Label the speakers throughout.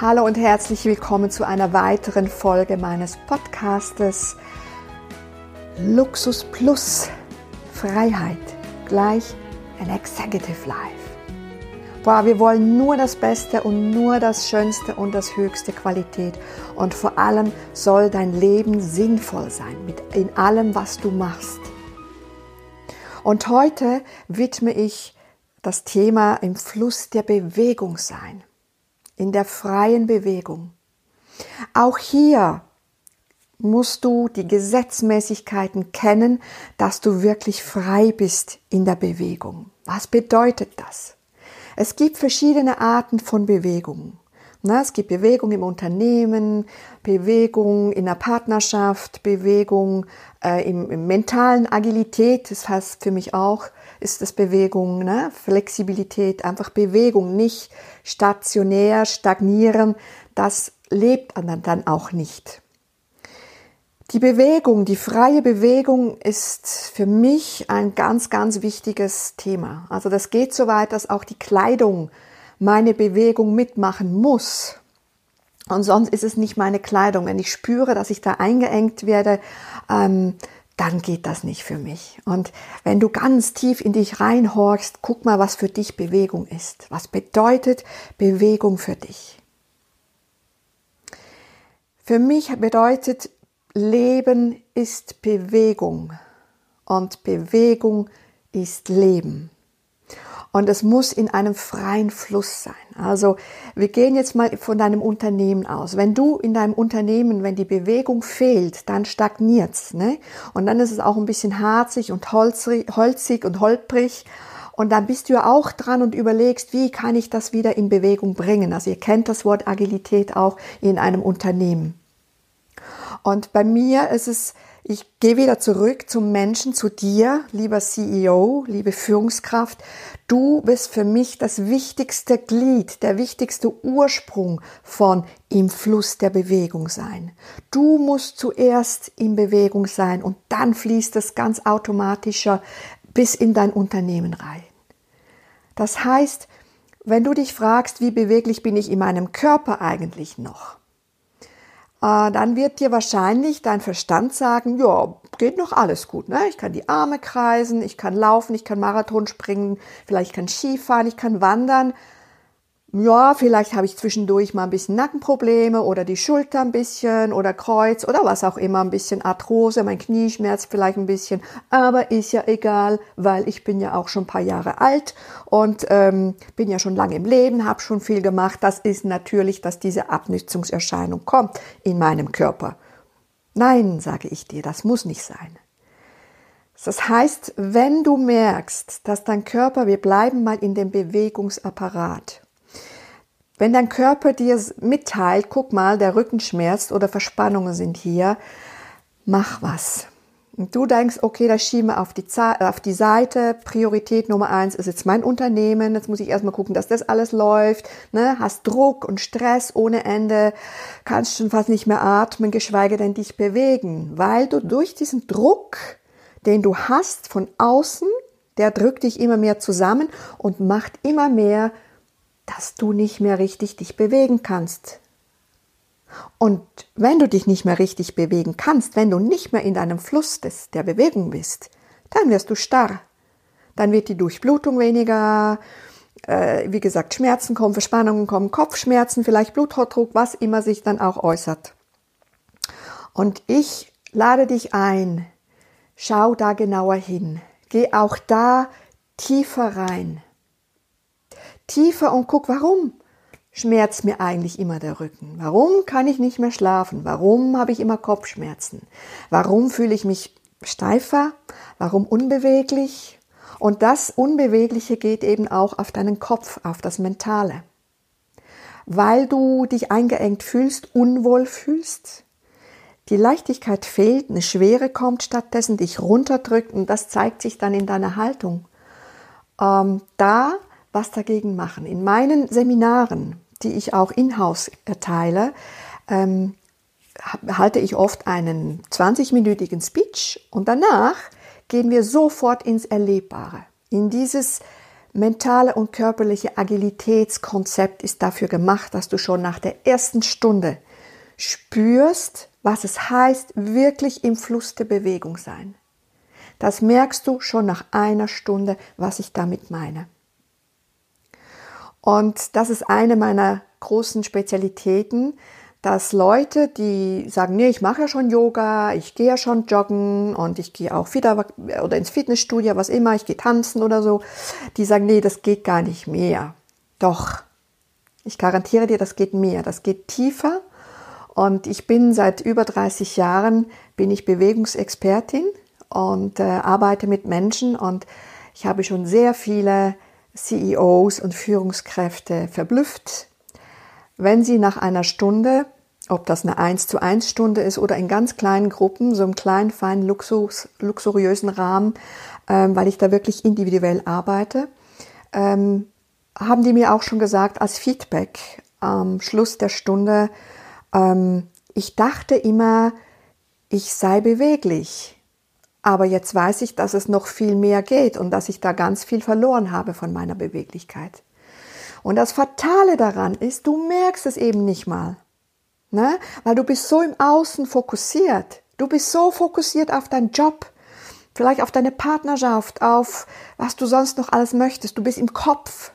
Speaker 1: Hallo und herzlich willkommen zu einer weiteren Folge meines Podcastes Luxus Plus Freiheit gleich ein Executive Life. Boah, wir wollen nur das Beste und nur das Schönste und das höchste Qualität. Und vor allem soll dein Leben sinnvoll sein mit in allem, was du machst. Und heute widme ich das Thema im Fluss der Bewegung sein in der freien Bewegung. Auch hier musst du die Gesetzmäßigkeiten kennen, dass du wirklich frei bist in der Bewegung. Was bedeutet das? Es gibt verschiedene Arten von Bewegungen. es gibt Bewegung im Unternehmen, Bewegung in der Partnerschaft, Bewegung äh, im, im, mentalen Agilität, das heißt für mich auch, ist das Bewegung, ne? Flexibilität, einfach Bewegung, nicht stationär, stagnieren, das lebt dann auch nicht. Die Bewegung, die freie Bewegung ist für mich ein ganz, ganz wichtiges Thema. Also das geht so weit, dass auch die Kleidung meine Bewegung mitmachen muss. Und sonst ist es nicht meine Kleidung. Wenn ich spüre, dass ich da eingeengt werde, ähm, dann geht das nicht für mich. Und wenn du ganz tief in dich reinhorchst, guck mal, was für dich Bewegung ist. Was bedeutet Bewegung für dich? Für mich bedeutet Leben ist Bewegung und Bewegung ist Leben. Und es muss in einem freien Fluss sein. Also wir gehen jetzt mal von deinem Unternehmen aus. Wenn du in deinem Unternehmen, wenn die Bewegung fehlt, dann stagniert's. Ne? Und dann ist es auch ein bisschen harzig und holzig und holprig. Und dann bist du ja auch dran und überlegst, wie kann ich das wieder in Bewegung bringen. Also ihr kennt das Wort Agilität auch in einem Unternehmen. Und bei mir ist es ich gehe wieder zurück zum Menschen, zu dir, lieber CEO, liebe Führungskraft. Du bist für mich das wichtigste Glied, der wichtigste Ursprung von im Fluss der Bewegung sein. Du musst zuerst in Bewegung sein und dann fließt es ganz automatischer bis in dein Unternehmen rein. Das heißt, wenn du dich fragst, wie beweglich bin ich in meinem Körper eigentlich noch? Äh, dann wird dir wahrscheinlich dein Verstand sagen, ja, geht noch alles gut. Ne? Ich kann die Arme kreisen, ich kann laufen, ich kann Marathon springen, vielleicht kann Skifahren, ich kann wandern ja, vielleicht habe ich zwischendurch mal ein bisschen Nackenprobleme oder die Schulter ein bisschen oder Kreuz oder was auch immer, ein bisschen Arthrose, mein Knie schmerzt vielleicht ein bisschen, aber ist ja egal, weil ich bin ja auch schon ein paar Jahre alt und ähm, bin ja schon lange im Leben, habe schon viel gemacht. Das ist natürlich, dass diese Abnützungserscheinung kommt in meinem Körper. Nein, sage ich dir, das muss nicht sein. Das heißt, wenn du merkst, dass dein Körper, wir bleiben mal in dem Bewegungsapparat, wenn dein Körper dir mitteilt, guck mal, der Rücken schmerzt oder Verspannungen sind hier, mach was. Und du denkst, okay, das schieben wir auf die, auf die Seite. Priorität Nummer eins ist jetzt mein Unternehmen. Jetzt muss ich erstmal gucken, dass das alles läuft. Ne? Hast Druck und Stress ohne Ende. Kannst schon fast nicht mehr atmen, geschweige denn dich bewegen. Weil du durch diesen Druck, den du hast von außen, der drückt dich immer mehr zusammen und macht immer mehr dass du nicht mehr richtig dich bewegen kannst. Und wenn du dich nicht mehr richtig bewegen kannst, wenn du nicht mehr in deinem Fluss des, der Bewegung bist, dann wirst du starr. Dann wird die Durchblutung weniger, äh, wie gesagt, Schmerzen kommen, Verspannungen kommen, Kopfschmerzen, vielleicht Bluthochdruck, was immer sich dann auch äußert. Und ich lade dich ein, schau da genauer hin, geh auch da tiefer rein tiefer und guck, warum schmerzt mir eigentlich immer der Rücken? Warum kann ich nicht mehr schlafen? Warum habe ich immer Kopfschmerzen? Warum fühle ich mich steifer? Warum unbeweglich? Und das Unbewegliche geht eben auch auf deinen Kopf, auf das Mentale. Weil du dich eingeengt fühlst, unwohl fühlst, die Leichtigkeit fehlt, eine Schwere kommt stattdessen, dich runterdrückt und das zeigt sich dann in deiner Haltung. Ähm, da was dagegen machen. In meinen Seminaren, die ich auch in-house erteile, ähm, halte ich oft einen 20-minütigen Speech und danach gehen wir sofort ins Erlebbare, in dieses mentale und körperliche Agilitätskonzept ist dafür gemacht, dass du schon nach der ersten Stunde spürst, was es heißt, wirklich im Fluss der Bewegung sein. Das merkst du schon nach einer Stunde, was ich damit meine. Und das ist eine meiner großen Spezialitäten, dass Leute, die sagen, nee, ich mache ja schon Yoga, ich gehe ja schon joggen und ich gehe auch wieder oder ins Fitnessstudio, was immer, ich gehe tanzen oder so, die sagen, nee, das geht gar nicht mehr. Doch, ich garantiere dir, das geht mehr, das geht tiefer. Und ich bin seit über 30 Jahren, bin ich Bewegungsexpertin und äh, arbeite mit Menschen und ich habe schon sehr viele CEOs und Führungskräfte verblüfft, wenn sie nach einer Stunde, ob das eine 1 zu 1 Stunde ist oder in ganz kleinen Gruppen, so im kleinen, feinen, Luxus, luxuriösen Rahmen, ähm, weil ich da wirklich individuell arbeite, ähm, haben die mir auch schon gesagt als Feedback am Schluss der Stunde, ähm, ich dachte immer, ich sei beweglich. Aber jetzt weiß ich, dass es noch viel mehr geht und dass ich da ganz viel verloren habe von meiner Beweglichkeit. Und das Fatale daran ist, du merkst es eben nicht mal. Ne? Weil du bist so im Außen fokussiert. Du bist so fokussiert auf deinen Job, vielleicht auf deine Partnerschaft, auf was du sonst noch alles möchtest. Du bist im Kopf.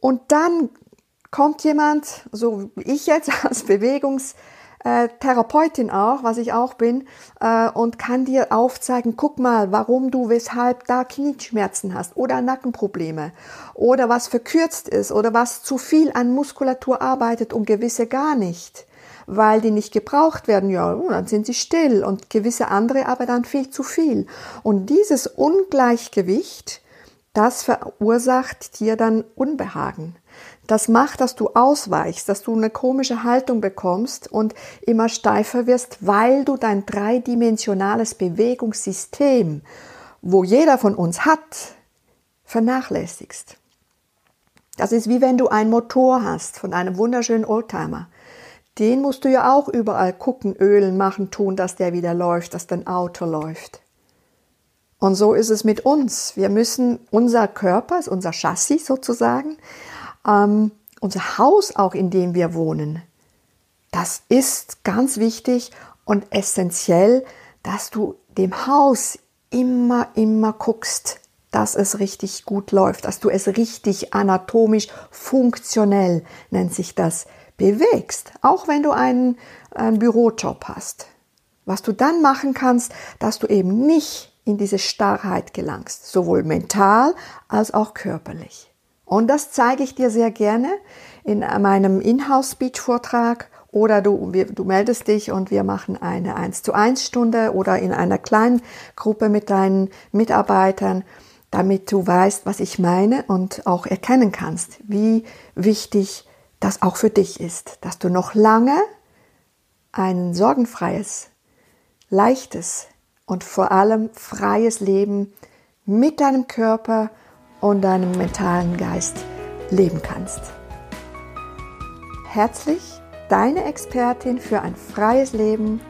Speaker 1: Und dann kommt jemand, so wie ich jetzt als Bewegungs- äh, Therapeutin auch, was ich auch bin, äh, und kann dir aufzeigen, guck mal, warum du weshalb da Knieschmerzen hast oder Nackenprobleme oder was verkürzt ist oder was zu viel an Muskulatur arbeitet und gewisse gar nicht weil die nicht gebraucht werden, ja, dann sind sie still und gewisse andere aber dann viel zu viel. Und dieses Ungleichgewicht, das verursacht dir dann Unbehagen. Das macht, dass du ausweichst, dass du eine komische Haltung bekommst und immer steifer wirst, weil du dein dreidimensionales Bewegungssystem, wo jeder von uns hat, vernachlässigst. Das ist wie wenn du einen Motor hast von einem wunderschönen Oldtimer. Den musst du ja auch überall gucken, ölen, machen, tun, dass der wieder läuft, dass dein Auto läuft. Und so ist es mit uns. Wir müssen unser Körper, unser Chassis sozusagen, ähm, unser Haus auch, in dem wir wohnen. Das ist ganz wichtig und essentiell, dass du dem Haus immer, immer guckst, dass es richtig gut läuft, dass du es richtig anatomisch, funktionell, nennt sich das, bewegst, auch wenn du einen, einen Bürojob hast. Was du dann machen kannst, dass du eben nicht in diese Starrheit gelangst, sowohl mental als auch körperlich. Und das zeige ich dir sehr gerne in meinem Inhouse-Speech-Vortrag. Oder du, wir, du meldest dich und wir machen eine 1 zu 1 Stunde oder in einer kleinen Gruppe mit deinen Mitarbeitern, damit du weißt, was ich meine und auch erkennen kannst, wie wichtig das auch für dich ist, dass du noch lange ein sorgenfreies, leichtes und vor allem freies Leben mit deinem Körper und deinem mentalen Geist leben kannst. Herzlich, deine Expertin für ein freies Leben,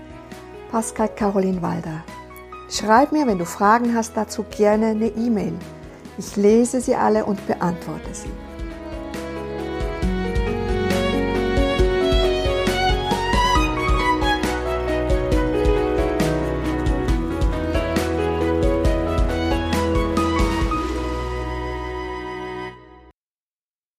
Speaker 1: Pascal Caroline Walder. Schreib mir, wenn du Fragen hast dazu, gerne eine E-Mail. Ich lese sie alle und beantworte sie.